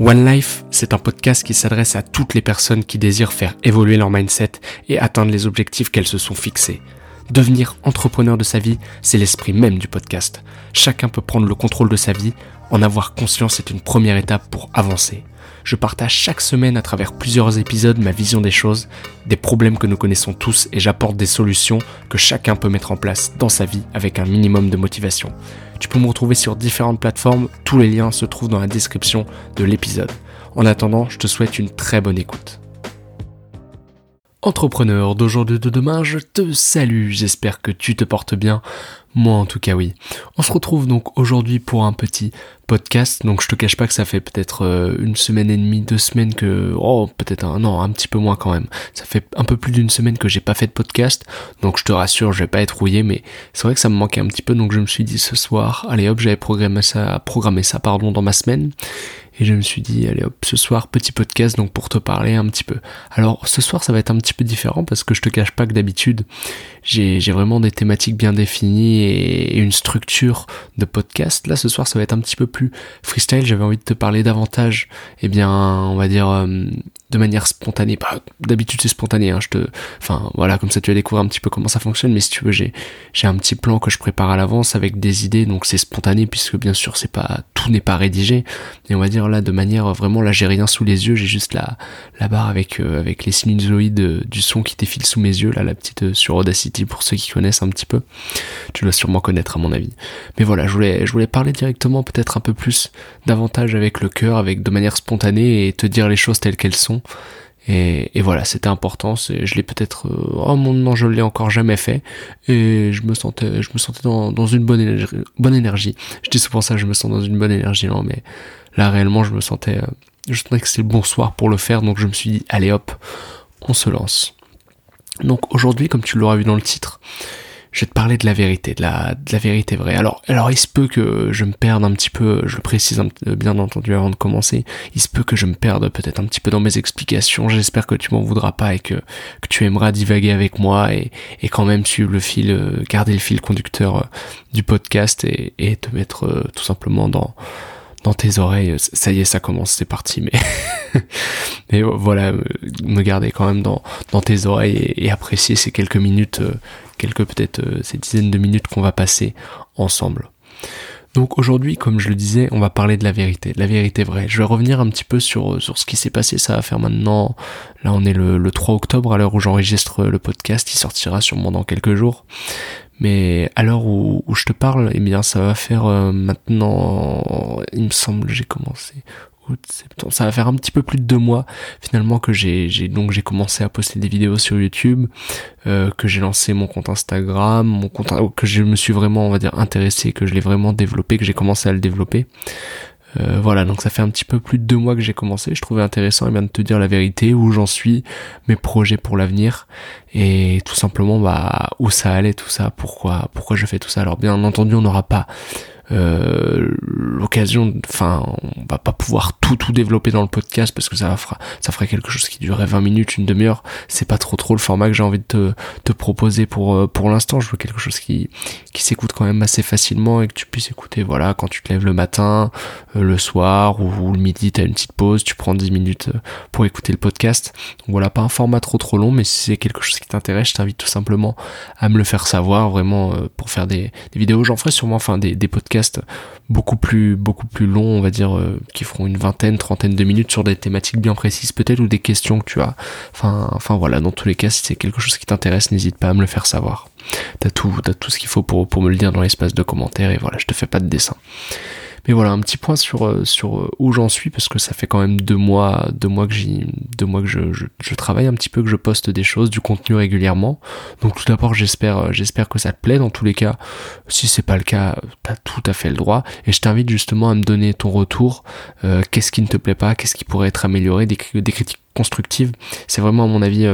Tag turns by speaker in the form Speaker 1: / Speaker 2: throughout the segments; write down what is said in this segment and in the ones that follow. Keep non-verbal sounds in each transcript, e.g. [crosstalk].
Speaker 1: One Life, c'est un podcast qui s'adresse à toutes les personnes qui désirent faire évoluer leur mindset et atteindre les objectifs qu'elles se sont fixés. Devenir entrepreneur de sa vie, c'est l'esprit même du podcast. Chacun peut prendre le contrôle de sa vie, en avoir conscience est une première étape pour avancer. Je partage chaque semaine à travers plusieurs épisodes ma vision des choses, des problèmes que nous connaissons tous et j'apporte des solutions que chacun peut mettre en place dans sa vie avec un minimum de motivation. Tu peux me retrouver sur différentes plateformes, tous les liens se trouvent dans la description de l'épisode. En attendant, je te souhaite une très bonne écoute. Entrepreneur d'aujourd'hui de demain, je te salue, j'espère que tu te portes bien. Moi en tout cas oui. On se retrouve donc aujourd'hui pour un petit podcast. Donc je te cache pas que ça fait peut-être euh, une semaine et demie, deux semaines que... Oh peut-être un... Non, un petit peu moins quand même. Ça fait un peu plus d'une semaine que j'ai pas fait de podcast. Donc je te rassure, je vais pas être rouillé, mais c'est vrai que ça me manquait un petit peu. Donc je me suis dit ce soir, allez hop, j'avais programmé ça, programmé ça pardon, dans ma semaine. Et je me suis dit, allez hop, ce soir, petit podcast, donc pour te parler un petit peu. Alors, ce soir, ça va être un petit peu différent parce que je te cache pas que d'habitude, j'ai vraiment des thématiques bien définies une structure de podcast. Là, ce soir, ça va être un petit peu plus freestyle. J'avais envie de te parler davantage, eh bien, on va dire, euh, de manière spontanée. Bah, d'habitude, c'est spontané, hein. Je te, enfin, voilà, comme ça, tu vas découvrir un petit peu comment ça fonctionne. Mais si tu veux, j'ai, j'ai un petit plan que je prépare à l'avance avec des idées, donc c'est spontané puisque bien sûr, c'est pas, tout n'est pas rédigé. Et on va dire, là de manière vraiment là j'ai rien sous les yeux j'ai juste la la barre avec euh, avec les sinusoïdes euh, du son qui défile sous mes yeux là la petite euh, sur Audacity pour ceux qui connaissent un petit peu. Tu dois sûrement connaître à mon avis. Mais voilà je voulais je voulais parler directement peut-être un peu plus davantage avec le cœur avec de manière spontanée et te dire les choses telles qu'elles sont et, voilà, c'était important. Je l'ai peut-être, oh mon non, je l'ai encore jamais fait. Et je me sentais, je me sentais dans, une bonne énergie, bonne énergie. Je dis souvent ça, je me sens dans une bonne énergie, non, mais Là, réellement, je me sentais, euh, je sentais que c'était le bon soir pour le faire, donc je me suis dit, allez hop, on se lance. Donc aujourd'hui, comme tu l'auras vu dans le titre, je vais te parler de la vérité, de la, de la vérité vraie. Alors, alors il se peut que je me perde un petit peu, je le précise bien entendu avant de commencer, il se peut que je me perde peut-être un petit peu dans mes explications, j'espère que tu m'en voudras pas et que, que tu aimeras divaguer avec moi et, et quand même suivre le fil, euh, garder le fil conducteur euh, du podcast et, et te mettre tout simplement dans, dans tes oreilles, ça y est, ça commence, c'est parti, mais, [laughs] mais voilà, me garder quand même dans, tes oreilles et, apprécier ces quelques minutes, euh, quelques peut-être euh, ces dizaines de minutes qu'on va passer ensemble. Donc aujourd'hui, comme je le disais, on va parler de la vérité, de la vérité vraie. Je vais revenir un petit peu sur, euh, sur ce qui s'est passé, ça va faire maintenant, là on est le, le 3 octobre à l'heure où j'enregistre le podcast, il sortira sûrement dans quelques jours. Mais à l'heure où, je te parle, eh bien ça va faire euh, maintenant, il me semble, j'ai commencé août, septembre, ça va faire un petit peu plus de deux mois finalement que j'ai, j'ai donc j'ai commencé à poster des vidéos sur YouTube, euh, que j'ai lancé mon compte Instagram, mon compte, que je me suis vraiment, on va dire, intéressé, que je l'ai vraiment développé, que j'ai commencé à le développer. Euh, voilà, donc ça fait un petit peu plus de deux mois que j'ai commencé. Je trouvais intéressant eh bien, de te dire la vérité, où j'en suis, mes projets pour l'avenir, et tout simplement bah où ça allait, tout ça, pourquoi, pourquoi je fais tout ça. Alors bien entendu, on n'aura pas euh, l'occasion, enfin, on va pas pouvoir tout tout développer dans le podcast parce que ça fera, ça ferait quelque chose qui durerait 20 minutes, une demi-heure. C'est pas trop trop le format que j'ai envie de te, te proposer pour euh, pour l'instant. Je veux quelque chose qui qui s'écoute quand même assez facilement et que tu puisses écouter, voilà, quand tu te lèves le matin, euh, le soir ou, le midi, t'as une petite pause, tu prends 10 minutes pour écouter le podcast. Donc voilà, pas un format trop trop long, mais si c'est quelque chose qui t'intéresse, je t'invite tout simplement à me le faire savoir, vraiment pour faire des, des vidéos. J'en ferai sûrement, enfin des, des podcasts beaucoup plus beaucoup plus longs, on va dire, euh, qui feront une vingtaine, trentaine de minutes sur des thématiques bien précises peut-être ou des questions que tu as. Enfin, enfin voilà, dans tous les cas, si c'est quelque chose qui t'intéresse, n'hésite pas à me le faire savoir. T'as tout, t'as tout ce qu'il faut pour, pour me le dire dans l'espace de commentaires et voilà, je te fais pas de dessin. Mais voilà, un petit point sur, euh, sur euh, où j'en suis, parce que ça fait quand même deux mois, deux mois que j'y, deux mois que je, je, travaille un petit peu, que je poste des choses, du contenu régulièrement. Donc tout d'abord, j'espère, euh, j'espère que ça te plaît. Dans tous les cas, si c'est pas le cas, t'as tout à fait le droit. Et je t'invite justement à me donner ton retour. qu'est-ce qui ne te plaît pas, qu'est-ce qui pourrait être amélioré, des, des critiques constructives. C'est vraiment à mon avis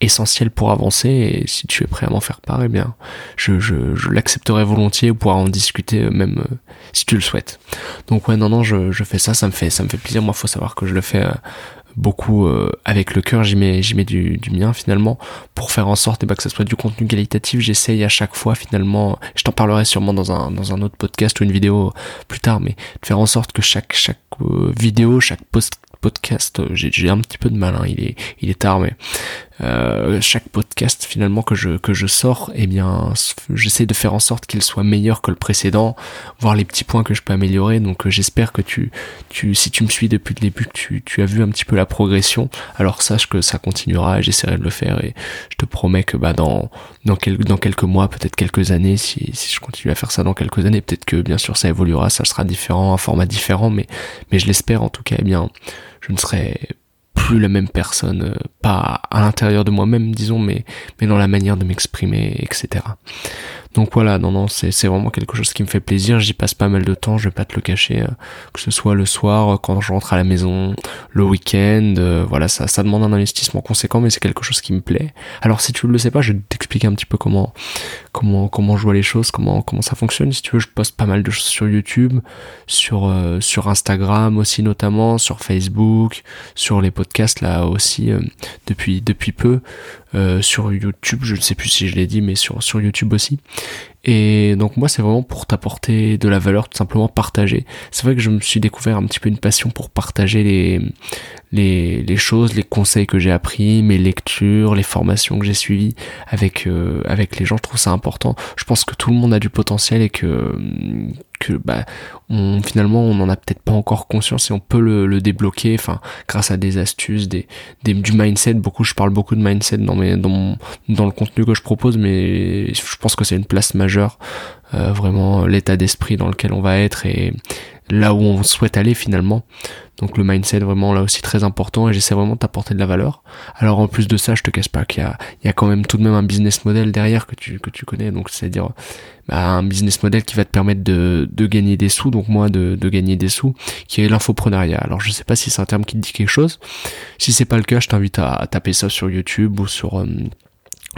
Speaker 1: essentiel pour avancer et si tu es prêt à m'en faire part, eh bien, je, je, je l'accepterai volontiers pour en discuter euh, même euh, si tu le souhaites. Donc ouais, non, non, je, je fais ça, ça me fait, ça me fait plaisir. Moi, faut savoir que je le fais euh, beaucoup euh, avec le cœur, j'y mets, j'y mets du, du, mien finalement pour faire en sorte eh ben, que ça soit du contenu qualitatif. J'essaye à chaque fois finalement, je t'en parlerai sûrement dans un, dans un autre podcast ou une vidéo plus tard, mais de faire en sorte que chaque, chaque vidéo, chaque post podcast, j'ai un petit peu de mal, hein, il est il est tard, mais euh, chaque podcast finalement que je que je sors, eh bien, j'essaie de faire en sorte qu'il soit meilleur que le précédent, voir les petits points que je peux améliorer. Donc, euh, j'espère que tu tu si tu me suis depuis le début, que tu tu as vu un petit peu la progression. Alors sache que ça continuera et j'essaierai de le faire et je te promets que bah dans dans quelques dans quelques mois, peut-être quelques années, si si je continue à faire ça dans quelques années, peut-être que bien sûr ça évoluera, ça sera différent, un format différent, mais mais je l'espère en tout cas. Eh bien, je ne serai la même personne, euh, pas à l'intérieur de moi-même, disons, mais, mais dans la manière de m'exprimer, etc. Donc voilà, non, non, c'est, vraiment quelque chose qui me fait plaisir. J'y passe pas mal de temps, je vais pas te le cacher, euh, que ce soit le soir, euh, quand je rentre à la maison, le week-end, euh, voilà, ça, ça demande un investissement conséquent, mais c'est quelque chose qui me plaît. Alors si tu ne le sais pas, je vais t'expliquer un petit peu comment, comment, comment je vois les choses, comment, comment ça fonctionne. Si tu veux, je poste pas mal de choses sur YouTube, sur, sur Instagram aussi notamment, sur Facebook, sur les podcasts là aussi depuis, depuis peu. Euh, sur YouTube, je ne sais plus si je l'ai dit, mais sur, sur YouTube aussi. Et donc moi c'est vraiment pour t'apporter de la valeur, tout simplement partager. C'est vrai que je me suis découvert un petit peu une passion pour partager les, les, les choses, les conseils que j'ai appris, mes lectures, les formations que j'ai suivies avec, euh, avec les gens. Je trouve ça important. Je pense que tout le monde a du potentiel et que, que bah, on, finalement on n'en a peut-être pas encore conscience et on peut le, le débloquer enfin grâce à des astuces des, des, du mindset. Beaucoup je parle beaucoup de mindset dans mes dans dans le contenu que je propose mais je pense que c'est une place majeure euh, vraiment l'état d'esprit dans lequel on va être et là où on souhaite aller finalement. Donc le mindset vraiment là aussi très important et j'essaie vraiment de de la valeur. Alors en plus de ça, je te casse pas qu'il y a, il y a quand même tout de même un business model derrière que tu, que tu connais. Donc c'est-à-dire bah, un business model qui va te permettre de, de gagner des sous, donc moi de, de gagner des sous, qui est l'infoprenariat. Alors je sais pas si c'est un terme qui te dit quelque chose. Si c'est pas le cas, je t'invite à, taper ça sur YouTube ou sur euh,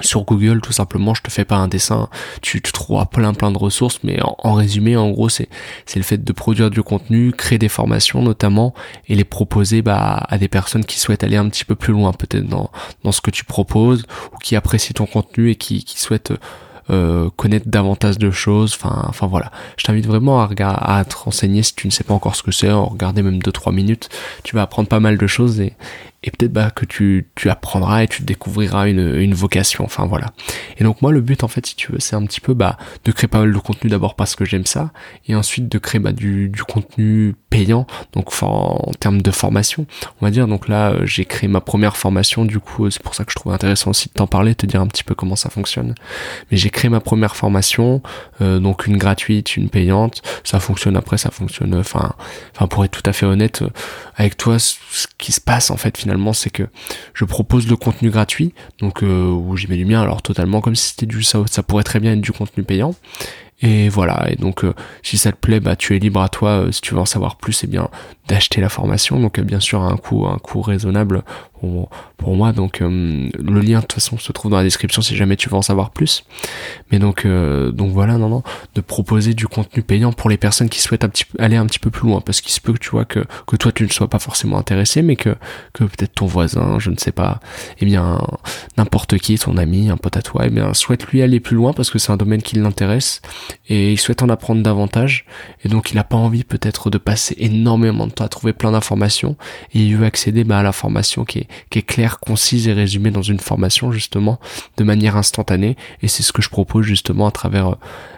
Speaker 1: sur Google tout simplement je te fais pas un dessin tu, tu trouveras plein plein de ressources mais en, résumé en gros c'est c'est le fait de produire du contenu créer des formations notamment et les proposer bah, à des personnes qui souhaitent aller un petit peu plus loin peut-être dans dans ce que tu proposes ou qui apprécient ton contenu et qui qui souhaitent euh, connaître davantage de choses. Enfin, enfin voilà. Je t'invite vraiment à, à te renseigner si tu ne sais pas encore ce que c'est. En regarder même 2-3 minutes, tu vas apprendre pas mal de choses et, et peut-être bah, que tu, tu apprendras et tu découvriras une, une vocation, enfin voilà. Et donc moi le but en fait si tu veux c'est un petit peu bah, de créer pas mal de contenu d'abord parce que j'aime ça et ensuite de créer bah, du, du contenu payant donc en termes de formation on va dire donc là euh, j'ai créé ma première formation du coup c'est pour ça que je trouve intéressant aussi de t'en parler, te dire un petit peu comment ça fonctionne. Mais j'ai créé ma première formation euh, donc une gratuite, une payante, ça fonctionne après ça fonctionne enfin enfin pour être tout à fait honnête euh, avec toi ce qui se passe en fait finalement c'est que je propose le contenu gratuit, donc euh, où j'y mets du mien, alors totalement comme si c'était du ça, ça pourrait très bien être du contenu payant. Et voilà, et donc euh, si ça te plaît, bah tu es libre à toi, euh, si tu veux en savoir plus, eh bien d'acheter la formation. Donc bien sûr à un coût, un coût raisonnable pour, pour moi. Donc le lien de toute façon se trouve dans la description si jamais tu veux en savoir plus. Mais donc donc voilà, non non, de proposer du contenu payant pour les personnes qui souhaitent aller un petit peu plus loin, parce qu'il se peut que tu vois que que toi tu ne sois pas forcément intéressé, mais que que peut-être ton voisin, je ne sais pas, et eh bien n'importe qui, ton ami, un pote à toi, eh bien souhaite lui aller plus loin parce que c'est un domaine qui l'intéresse et il souhaite en apprendre davantage. Et donc il n'a pas envie peut-être de passer énormément de temps à trouver plein d'informations. Et il veut accéder bah, à la formation qui est, qui est claire, concise et résumée dans une formation justement de manière instantanée. Et c'est ce que je propose justement à travers euh,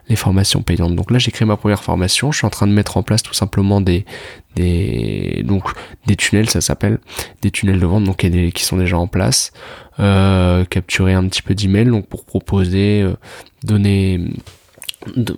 Speaker 1: les formations payantes. Donc là j'ai créé ma première formation, je suis en train de mettre en place tout simplement des des donc des tunnels ça s'appelle. Des tunnels de vente donc qui sont déjà en place. Euh, capturer un petit peu d'emails donc pour proposer euh, donner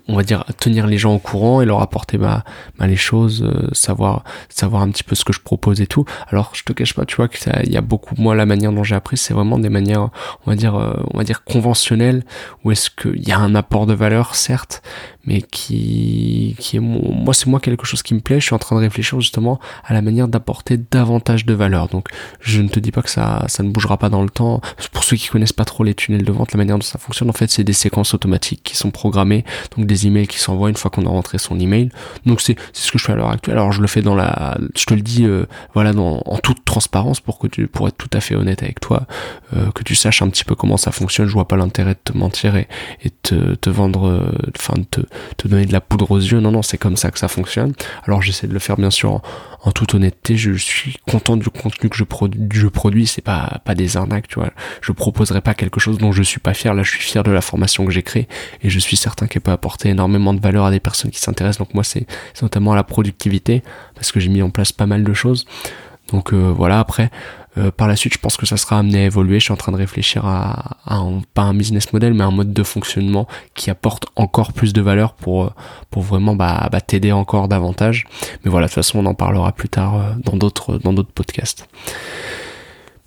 Speaker 1: on va dire tenir les gens au courant et leur apporter bah, bah les choses euh, savoir savoir un petit peu ce que je propose et tout. Alors je te cache pas tu vois que il y a beaucoup moi la manière dont j'ai appris c'est vraiment des manières on va dire euh, on va dire conventionnelles où est-ce qu'il y a un apport de valeur certes mais qui qui est moi c'est moi quelque chose qui me plaît. Je suis en train de réfléchir justement à la manière d'apporter davantage de valeur. Donc je ne te dis pas que ça ça ne bougera pas dans le temps. Pour ceux qui connaissent pas trop les tunnels de vente la manière dont ça fonctionne en fait c'est des séquences automatiques qui sont programmées donc des emails qui s'envoient une fois qu'on a rentré son email. Donc c'est ce que je fais à l'heure actuelle. Alors je le fais dans la, je te le dis, euh, voilà, dans, en toute transparence pour que tu, pour être tout à fait honnête avec toi, euh, que tu saches un petit peu comment ça fonctionne. Je vois pas l'intérêt de te mentir et, et te, te vendre, euh, enfin de te, te donner de la poudre aux yeux. Non non, c'est comme ça que ça fonctionne. Alors j'essaie de le faire bien sûr en, toute honnêteté, je suis content du contenu que je, produis, je produis, c'est pas pas des arnaques, tu vois. Je proposerai pas quelque chose dont je suis pas fier. Là, je suis fier de la formation que j'ai créée et je suis certain qu'elle apporter énormément de valeur à des personnes qui s'intéressent. Donc moi, c'est notamment la productivité parce que j'ai mis en place pas mal de choses. Donc euh, voilà, après, euh, par la suite, je pense que ça sera amené à évoluer. Je suis en train de réfléchir à, un, pas un business model, mais un mode de fonctionnement qui apporte encore plus de valeur pour euh, pour vraiment bah, bah t'aider encore davantage. Mais voilà, de toute façon, on en parlera plus tard dans d'autres dans d'autres podcasts.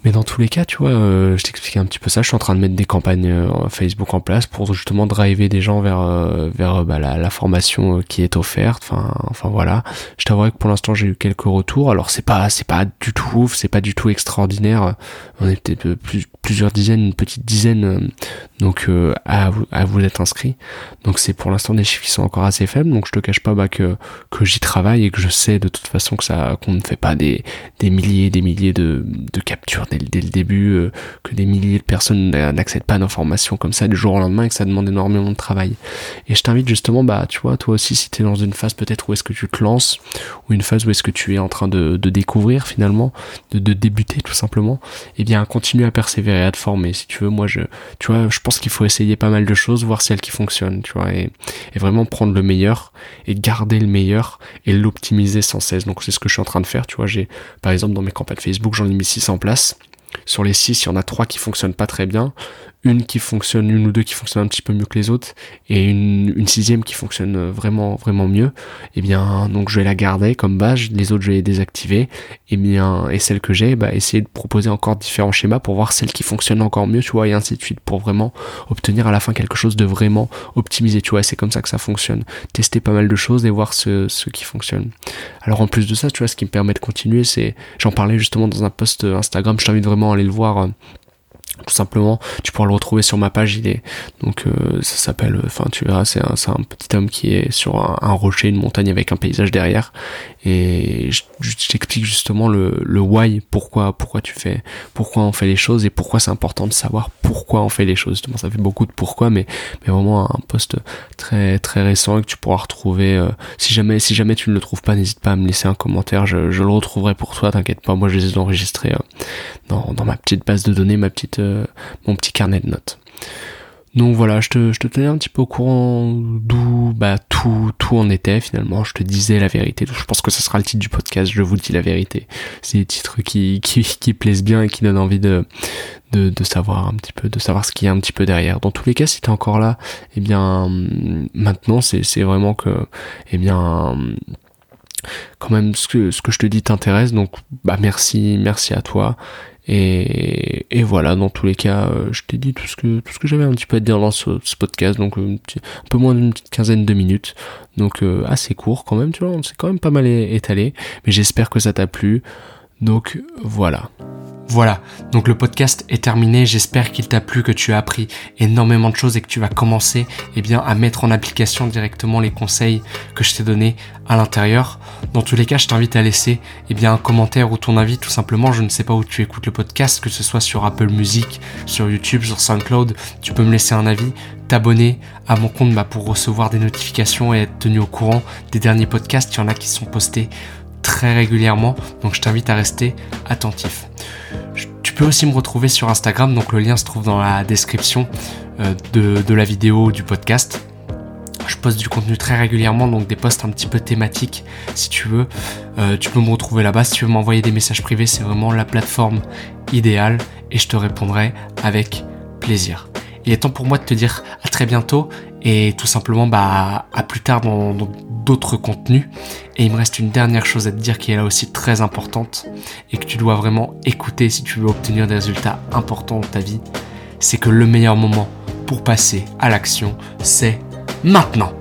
Speaker 1: Mais dans tous les cas, tu vois, euh, je t'expliquais un petit peu ça. Je suis en train de mettre des campagnes euh, Facebook en place pour justement driver des gens vers euh, vers bah, la, formation qui est offerte. Enfin, enfin voilà. Je t'avouerai que pour l'instant j'ai eu quelques retours. Alors c'est pas c'est pas du tout ouf, c'est pas du tout extraordinaire. On est peut-être plus, plusieurs dizaines, une petite dizaine, donc à vous à vous d'être inscrits. Donc c'est pour l'instant des chiffres qui sont encore assez faibles. Donc je te cache pas bah, que que j'y travaille et que je sais de toute façon que ça qu'on ne fait pas des des milliers des milliers de de captures dès, le début, euh, que des milliers de personnes n'accèdent pas à d'informations comme ça du jour au lendemain et que ça demande énormément de travail. Et je t'invite justement, bah, tu vois, toi aussi, si tu es dans une phase peut-être où est-ce que tu te lances, ou une phase où est-ce que tu es en train de, découvrir finalement, de, débuter tout simplement, et eh bien, continue à persévérer, à te former. Si tu veux, moi, je, tu vois, je qu'il faut essayer pas mal de choses, voir celles qui fonctionnent, tu vois, et, et vraiment prendre le meilleur et garder le meilleur et l'optimiser sans cesse. Donc, c'est ce que je suis en train de faire, tu vois, j'ai, par exemple, dans mes campagnes Facebook, j'en ai mis 6 en place. Sur les 6, il y en a 3 qui fonctionnent pas très bien une qui fonctionne, une ou deux qui fonctionnent un petit peu mieux que les autres, et une, sixième qui fonctionne vraiment vraiment mieux, et eh bien donc je vais la garder comme base, les autres je vais les désactiver, et eh bien et celle que j'ai, bah essayer de proposer encore différents schémas pour voir celle qui fonctionne encore mieux, tu vois, et ainsi de suite, pour vraiment obtenir à la fin quelque chose de vraiment optimisé, tu vois, c'est comme ça que ça fonctionne. Tester pas mal de choses et voir ce, ce qui fonctionne. Alors en plus de ça, tu vois, ce qui me permet de continuer, c'est, j'en parlais justement dans un post Instagram, je t'invite vraiment à aller le voir simplement tu pourras le retrouver sur ma page il est donc euh, ça s'appelle enfin tu verras c'est un, un, petit homme qui est sur un, rocher une montagne avec un paysage derrière. Et je, t'explique justement le, le why pourquoi pourquoi tu fais pourquoi on fait les choses et pourquoi c'est important de savoir pourquoi on fait les choses. Justement ça fait beaucoup de pourquoi mais mais vraiment un poste très très récent que tu pourras retrouver euh, si jamais si jamais tu ne le trouves pas n'hésite pas à me laisser un commentaire. Je, je le retrouverai pour toi t'inquiète pas. Moi je les ai enregistrés euh, dans, dans ma petite base de données ma petite euh, mon petit carnet de notes. Donc voilà, je te, je te tenais un petit peu au courant d'où bah, tout, tout en était finalement. Je te disais la vérité. Je pense que ce sera le titre du podcast. Je vous dis la vérité. C'est des titres qui, qui, plaisent bien et qui donnent envie de, savoir un petit peu, de savoir ce qu'il y a un petit peu derrière. Dans tous les cas, si t'es encore là, eh bien maintenant c'est, c'est vraiment que, eh bien quand même ce que, ce que je te dis t'intéresse. Donc bah merci, merci à toi. Et, voilà, dans tous les cas, euh, je t'ai dit tout ce que tout ce que j'avais un petit peu à dire dans ce, podcast, donc un, peu moins d'une petite quinzaine de minutes, donc euh, assez court quand même, tu vois, c'est quand même pas mal étalé, mais j'espère que ça t'a plu. Donc voilà. Voilà, donc le podcast est terminé, j'espère qu'il t'a plu, que tu as appris énormément de choses et que tu vas commencer eh bien, à mettre en application directement les conseils que je t'ai donnés à l'intérieur. Dans tous les cas, je t'invite à laisser eh bien, un commentaire ou ton avis tout simplement. Je ne sais pas où tu écoutes le podcast, que ce soit sur Apple Music, sur YouTube, sur SoundCloud, tu peux me laisser un avis, t'abonner à mon compte bah, pour recevoir des notifications et être tenu au courant des derniers podcasts. Il y en a qui sont postés très régulièrement, donc je t'invite à rester attentif. Tu peux aussi me retrouver sur Instagram, donc le lien se trouve dans la description euh, de, la vidéo du podcast. Je poste du contenu très régulièrement, donc des posts un petit peu thématiques si tu veux. Euh, tu peux me retrouver là-bas. Si tu veux m'envoyer des messages privés, c'est vraiment la plateforme idéale et je te répondrai avec plaisir. Il est temps pour moi de te dire à très bientôt et tout simplement bah à plus tard dans d'autres contenus. Et il me reste une dernière chose à te dire qui est là aussi très importante et que tu dois vraiment écouter si tu veux obtenir des résultats importants dans ta vie. C'est que le meilleur moment pour passer à l'action, c'est maintenant.